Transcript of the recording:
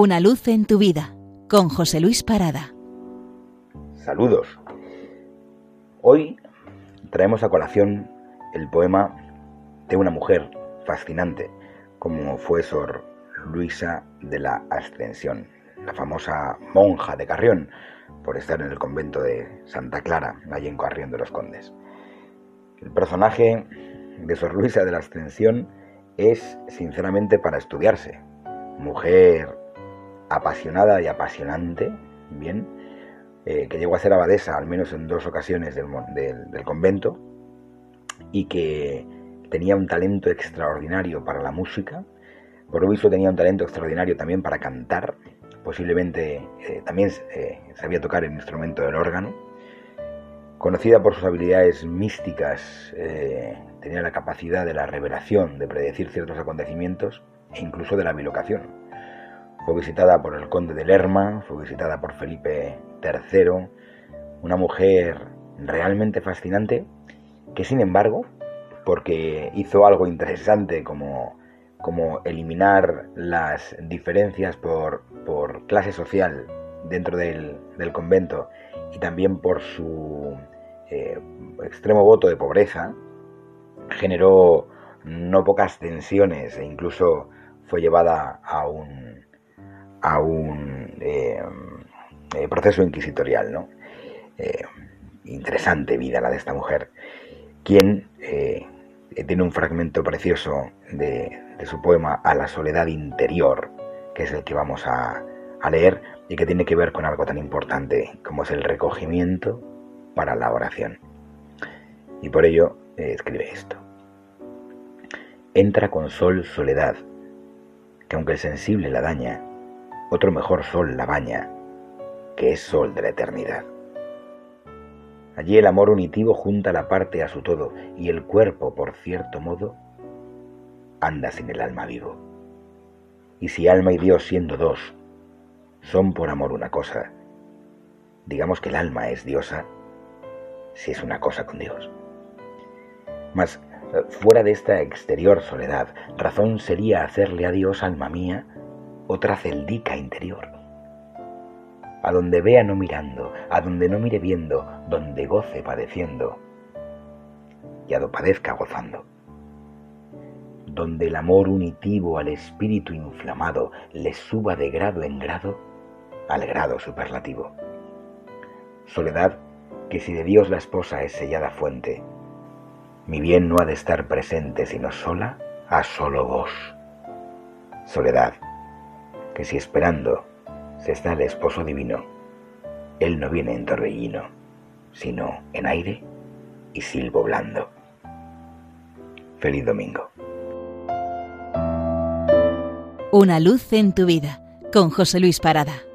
Una luz en tu vida con José Luis Parada. Saludos. Hoy traemos a colación el poema de una mujer fascinante como fue Sor Luisa de la Ascensión, la famosa monja de Carrión, por estar en el convento de Santa Clara, allí en Carrión de los Condes. El personaje de Sor Luisa de la Ascensión es sinceramente para estudiarse. Mujer apasionada y apasionante, bien, eh, que llegó a ser abadesa al menos en dos ocasiones del, convento y que tenía un talento extraordinario para la música, por lo visto tenía un talento extraordinario también para cantar, posiblemente eh, también eh, sabía tocar el instrumento del órgano, conocida por sus habilidades místicas, tenía la capacidad de la revelación, de predecir ciertos acontecimientos e incluso de la bilocación. Fue visitada por el conde de Lerma, fue visitada por Felipe III, una mujer realmente fascinante que sin embargo, porque hizo algo interesante como, como eliminar las diferencias por, clase social dentro del, convento y también por su eh, extremo voto de pobreza, generó no pocas tensiones e incluso fue llevada a un, a un eh, eh, proceso inquisitorial, ¿no? Eh, interesante vida la de esta mujer, quien tiene un fragmento precioso de, su poema A la soledad interior, que es el que vamos a, a leer y que tiene que ver con algo tan importante como es el recogimiento para la oración. Y por ello escribe esto. Entra con sol soledad, que aunque el sensible la daña, otro mejor sol la baña, que es sol de la eternidad. Allí el amor unitivo junta la parte a su todo, y el cuerpo, por cierto modo, anda sin el alma vivo. Y si alma y Dios siendo dos, son por amor una cosa, digamos que el alma es diosa, si es una cosa con Dios. Mas, fuera de esta exterior soledad, razón sería hacerle a Dios, alma mía, otra celdica interior. A donde vea no mirando, a donde no mire viendo, donde goce padeciendo, y a padezca gozando. Donde el amor unitivo al espíritu inflamado le suba de grado en grado al grado superlativo. Soledad que si de Dios la esposa es sellada fuente, mi bien no ha de estar presente sino sola a solo vos. Soledad que si esperando se está el esposo divino, él no viene en torbellino, sino en aire y silbo blando. Feliz domingo. Una luz en tu vida, con José Luis Parada.